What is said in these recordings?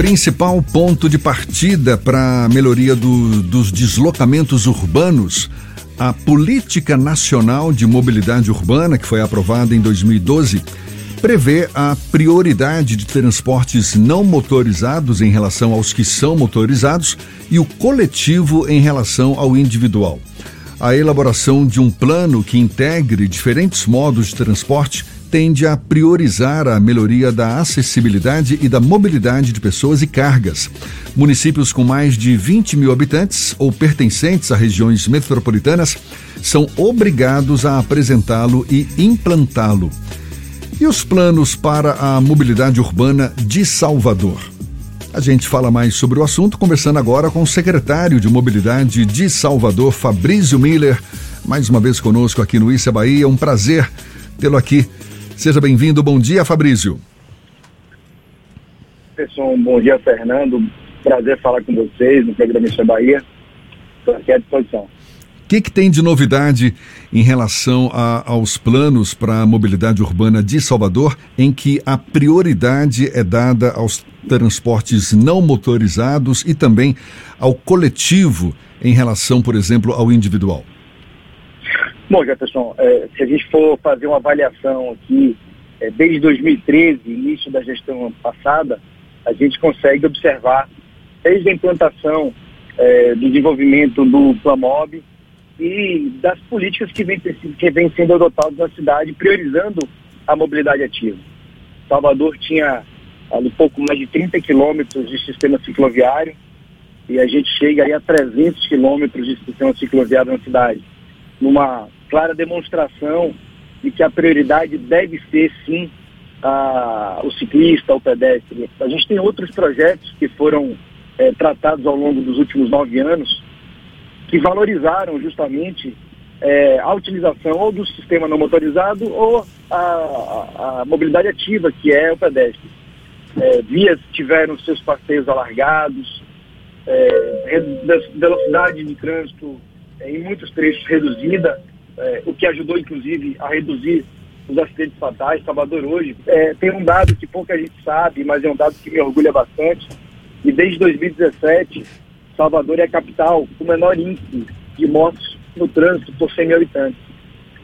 principal ponto de partida para a melhoria do, dos deslocamentos urbanos, a Política Nacional de Mobilidade Urbana, que foi aprovada em 2012, prevê a prioridade de transportes não motorizados em relação aos que são motorizados e o coletivo em relação ao individual. A elaboração de um plano que integre diferentes modos de transporte tende a priorizar a melhoria da acessibilidade e da mobilidade de pessoas e cargas. Municípios com mais de 20 mil habitantes ou pertencentes a regiões metropolitanas são obrigados a apresentá-lo e implantá-lo. E os planos para a mobilidade urbana de Salvador? A gente fala mais sobre o assunto conversando agora com o secretário de Mobilidade de Salvador, Fabrício Miller, mais uma vez conosco aqui no Issa Bahia. Um prazer tê-lo aqui. Seja bem-vindo. Bom dia, Fabrício. Pessoal, bom dia, Fernando. Prazer falar com vocês no programa Issa Bahia. Estou aqui à disposição. O que, que, tem de novidade em relação a, aos planos para a mobilidade urbana de Salvador, em que a prioridade é dada aos transportes não motorizados e também ao coletivo em relação, por exemplo, ao individual? Bom, Jefferson, é, se a gente for fazer uma avaliação aqui, é, desde 2013, início da gestão passada, a gente consegue observar, desde a implantação é, do desenvolvimento do Plamob e das políticas que vêm que vem sendo adotadas na cidade, priorizando a mobilidade ativa. Salvador tinha ali pouco mais de 30 quilômetros de sistema cicloviário e a gente chega aí a 300 quilômetros de sistema cicloviário na cidade, numa clara demonstração de que a prioridade deve ser, sim, a, o ciclista, o pedestre. A gente tem outros projetos que foram é, tratados ao longo dos últimos nove anos que valorizaram justamente é, a utilização ou do sistema não motorizado ou a, a, mobilidade ativa, que é o pedestre. É, vias tiveram seus passeios alargados, é, velocidade de trânsito em muitos trechos reduzida, é, o que ajudou, inclusive, a reduzir os acidentes fatais. Salvador hoje é, tem um dado que pouca gente sabe, mas é um dado que me orgulha bastante. E desde 2017, Salvador é a capital com o menor índice de mortes no trânsito por 100 mil habitantes.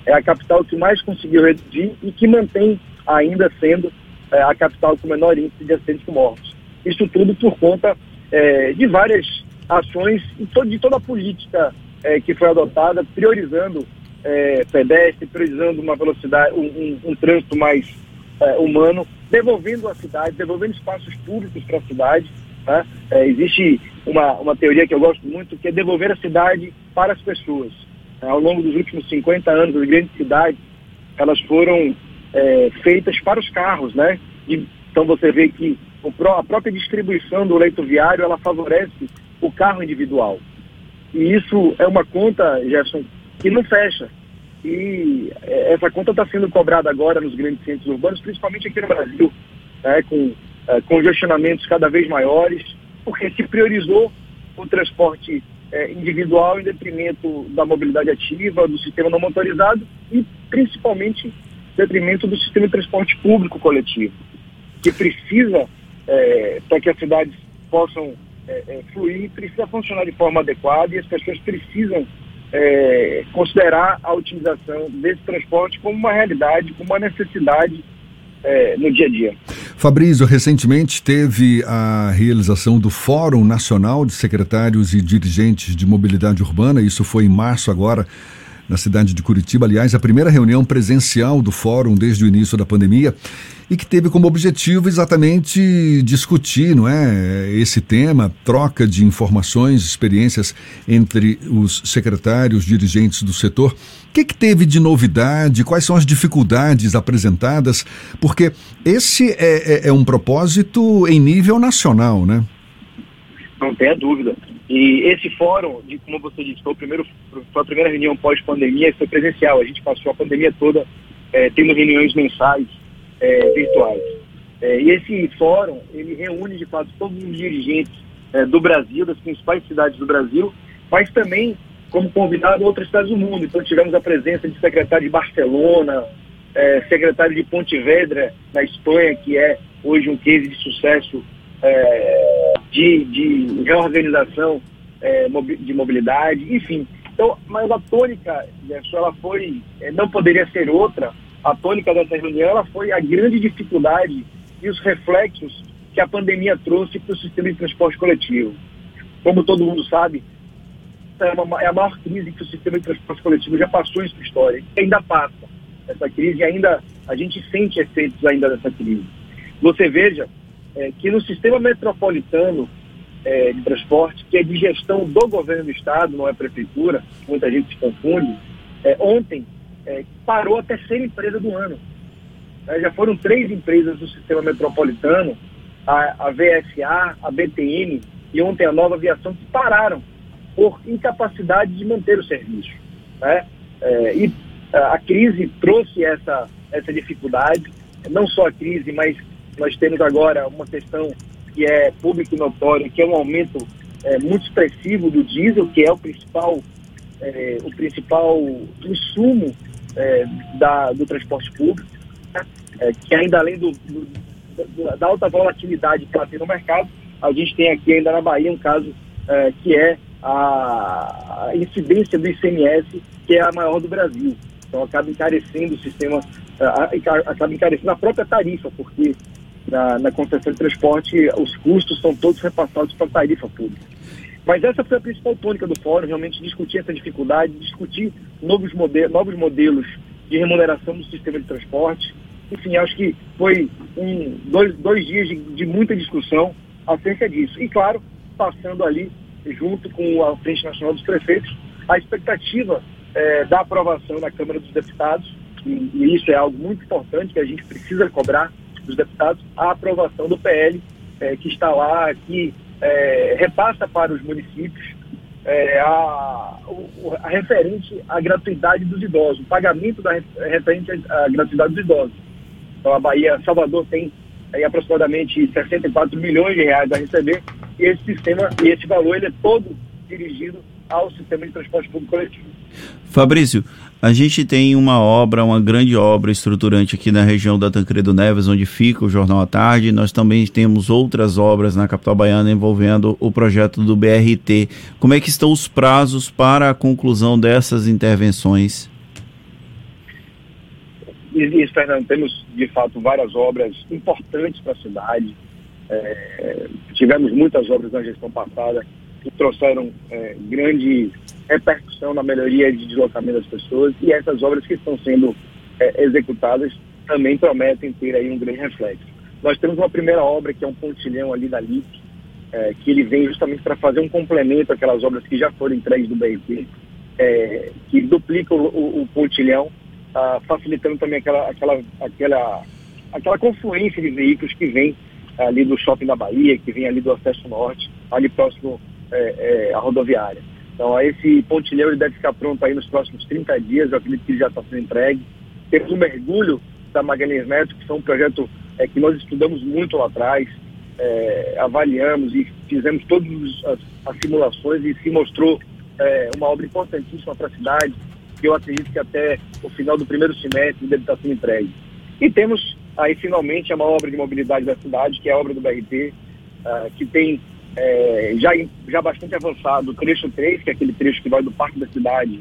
É a capital que mais conseguiu reduzir e que mantém ainda sendo é, a capital com o menor índice de acidentes com mortos. Isso tudo por conta é, de várias ações e de toda a política é, que foi adotada, priorizando é, pedestre, priorizando uma velocidade, um, um, um trânsito mais é, humano, devolvendo a cidade, devolvendo espaços públicos para a cidade. Tá? É, existe uma, uma teoria que eu gosto muito, que é devolver a cidade para as pessoas. É, ao longo dos últimos 50 anos, as grandes cidades, elas foram é, feitas para os carros, né? E, então você vê que a própria distribuição do leito viário, ela favorece o carro individual. E isso é uma conta, Gerson, que não fecha. E é, essa conta está sendo cobrada agora nos grandes centros urbanos, principalmente aqui no Brasil, né, com é, congestionamentos cada vez maiores, porque se priorizou o transporte é, individual em detrimento da mobilidade ativa, do sistema não motorizado e principalmente detrimento do sistema de transporte público coletivo, que precisa, é, para que as cidades possam é, é, fluir, precisa funcionar de forma adequada e as pessoas precisam é, considerar a utilização desse transporte como uma realidade, como uma necessidade é, no dia a dia. Fabrício, recentemente teve a realização do Fórum Nacional de Secretários e Dirigentes de Mobilidade Urbana, isso foi em março agora, na cidade de Curitiba. Aliás, a primeira reunião presencial do fórum desde o início da pandemia e que teve como objetivo exatamente discutir, não é, esse tema, troca de informações, experiências entre os secretários, dirigentes do setor. O que, que teve de novidade? Quais são as dificuldades apresentadas? Porque esse é, é, é um propósito em nível nacional, né? Não tenha dúvida. E esse fórum, de, como você disse, foi, o primeiro, foi a primeira reunião pós-pandemia, foi presencial. A gente passou a pandemia toda é, tendo reuniões mensais é, virtuais. É, e esse fórum, ele reúne, de fato, todos os dirigentes é, do Brasil, das principais cidades do Brasil, mas também como convidado outras cidades do mundo. Então tivemos a presença de secretário de Barcelona, é, secretário de Pontevedra, na Espanha, que é hoje um case de sucesso é, de, de reorganização é, de mobilidade, enfim. Então, mas a tônica, ela foi, é, não poderia ser outra, a tônica dessa reunião ela foi a grande dificuldade e os reflexos que a pandemia trouxe para o sistema de transporte coletivo. Como todo mundo sabe, é, uma, é a maior crise que o sistema de transporte coletivo já passou em sua história, e ainda passa. Essa crise ainda, a gente sente efeitos ainda dessa crise. Você veja é, que no sistema metropolitano é, de transporte, que é de gestão do governo do estado, não é prefeitura, muita gente se confunde, é, ontem é, parou a terceira empresa do ano. É, já foram três empresas do sistema metropolitano, a, a VSA, a BTN e ontem a Nova Aviação, que pararam por incapacidade de manter o serviço. Né? É, e a crise trouxe essa, essa dificuldade, não só a crise, mas nós temos agora uma questão que é público e notório, que é um aumento é, muito expressivo do diesel, que é o principal, é, o principal insumo é, da, do transporte público? É, que ainda além do, do, da alta volatilidade que ela tem no mercado, a gente tem aqui ainda na Bahia um caso é, que é a, a incidência do ICMS, que é a maior do Brasil. Então acaba encarecendo o sistema, acaba encarecendo a própria tarifa, porque na, na concessão de transporte, os custos são todos repassados para a tarifa pública. Mas essa foi a principal tônica do fórum, realmente discutir essa dificuldade, discutir novos, modelos, novos modelos de remuneração do sistema de transporte. Enfim, acho que foi um, dois, dois dias de, de muita discussão acerca disso. E, claro, passando ali, junto com a Frente Nacional dos Prefeitos, a expectativa é, da aprovação na Câmara dos Deputados, e, e isso é algo muito importante que a gente precisa cobrar dos deputados a aprovação do PL é, que está lá, que é, repassa para os municípios é, a, a, referente à gratuidade dos idosos, o pagamento da referente à gratuidade dos idosos. Então a Bahia, Salvador tem aproximadamente 64 milhões de reais a receber e esse sistema e esse valor ele é todo dirigido ao sistema de transporte público coletivo. Fabrício, a gente tem uma obra, uma grande obra estruturante aqui na região da Tancredo Neves, onde fica o Jornal à Tarde. Nós também temos outras obras na capital baiana envolvendo o projeto do BRT. Como é que estão os prazos para a conclusão dessas intervenções? Isso, Fernando, temos de fato várias obras importantes para a cidade. É, tivemos muitas obras na gestão passada que trouxeram é, grande repercussão na melhoria de deslocamento das pessoas e essas obras que estão sendo é, executadas também prometem ter aí um grande reflexo. Nós temos uma primeira obra que é um pontilhão ali da LIP, é, que ele vem justamente para fazer um complemento àquelas obras que já foram entregues do BRT, é, que duplica o, o, o pontilhão, ah, facilitando também aquela, aquela, aquela, aquela confluência de veículos que vem ali do shopping da Bahia, que vem ali do acesso norte, ali próximo é, é, a rodoviária. Então, esse pontilhão ele deve ficar pronto aí nos próximos 30 dias, eu acredito que ele já está sendo entregue. Temos o mergulho da Magalhães Neto, que foi um projeto é, que nós estudamos muito lá atrás, é, avaliamos e fizemos todas as, as, simulações e se mostrou é, uma obra importantíssima para a cidade, que eu acredito que até o final do primeiro semestre deve estar sendo entregue. E temos aí finalmente uma obra de mobilidade da cidade, que é a obra do BRT, uh, ah, que tem é, já, já bastante avançado o trecho 3, que é aquele trecho que vai do Parque da Cidade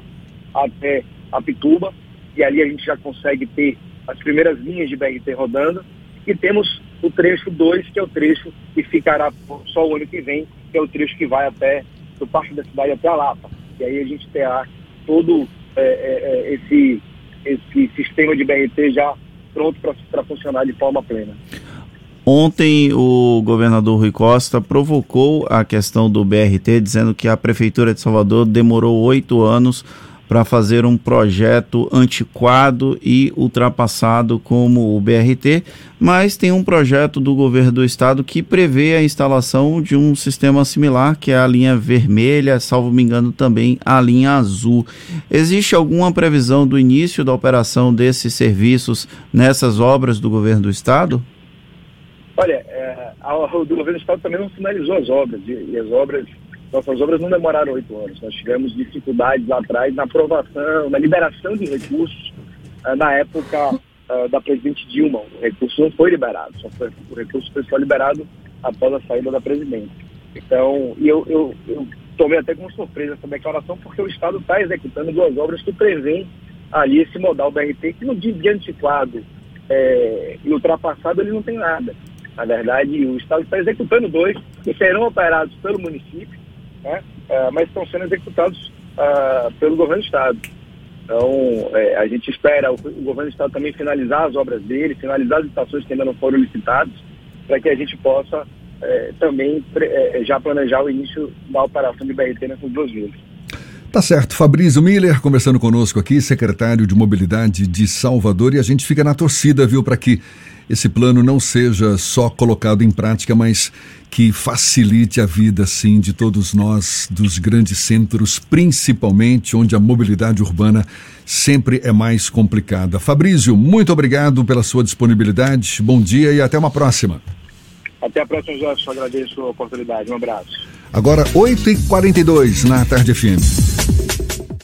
até a Pituba, e ali a gente já consegue ter as primeiras linhas de BRT rodando, e temos o trecho 2, que é o trecho que ficará só o ano que vem, que é o trecho que vai até do Parque da Cidade até a Lapa. E aí a gente terá todo é, é, é esse, esse sistema de BRT já pronto para funcionar de forma plena. Ontem o governador Rui Costa provocou a questão do BRT, dizendo que a Prefeitura de Salvador demorou oito anos para fazer um projeto antiquado e ultrapassado como o BRT, mas tem um projeto do governo do estado que prevê a instalação de um sistema similar, que é a linha vermelha, salvo me engano também a linha azul. Existe alguma previsão do início da operação desses serviços nessas obras do governo do estado? Olha, é, a, o governo do Estado também não finalizou as obras, e, e, as obras, nossas obras não demoraram oito anos. Nós tivemos dificuldades lá atrás na aprovação, na liberação de recursos uh, na época uh, da presidente Dilma. O recurso não foi liberado, só foi, o recurso foi só liberado após a saída da presidente. Então, e eu, eu, eu tomei até com surpresa essa declaração, porque o Estado está executando duas obras que prevêem ali esse modal BRT, que no dia antiquado é, e ultrapassado ele não tem nada. Na verdade, o Estado está executando dois, que serão operados pelo município, né, uh, mas estão sendo executados uh, pelo governo do Estado. Então, é, a gente espera o, o, governo do Estado também finalizar as obras dele, finalizar as estações que ainda não foram licitadas, para que a gente possa é, também é, já planejar o início da operação de BRT nessas duas vias. Tá certo. Fabrício Miller conversando conosco aqui, secretário de Mobilidade de Salvador, e a gente fica na torcida, viu, para que esse plano não seja só colocado em prática, mas que facilite a vida, sim, de todos nós, dos grandes centros, principalmente onde a mobilidade urbana sempre é mais complicada. Fabrício, muito obrigado pela sua disponibilidade. Bom dia e até uma próxima. Até a próxima, Jorge. Agradeço a oportunidade. Um abraço. Agora, 8h42 na Tarde FM.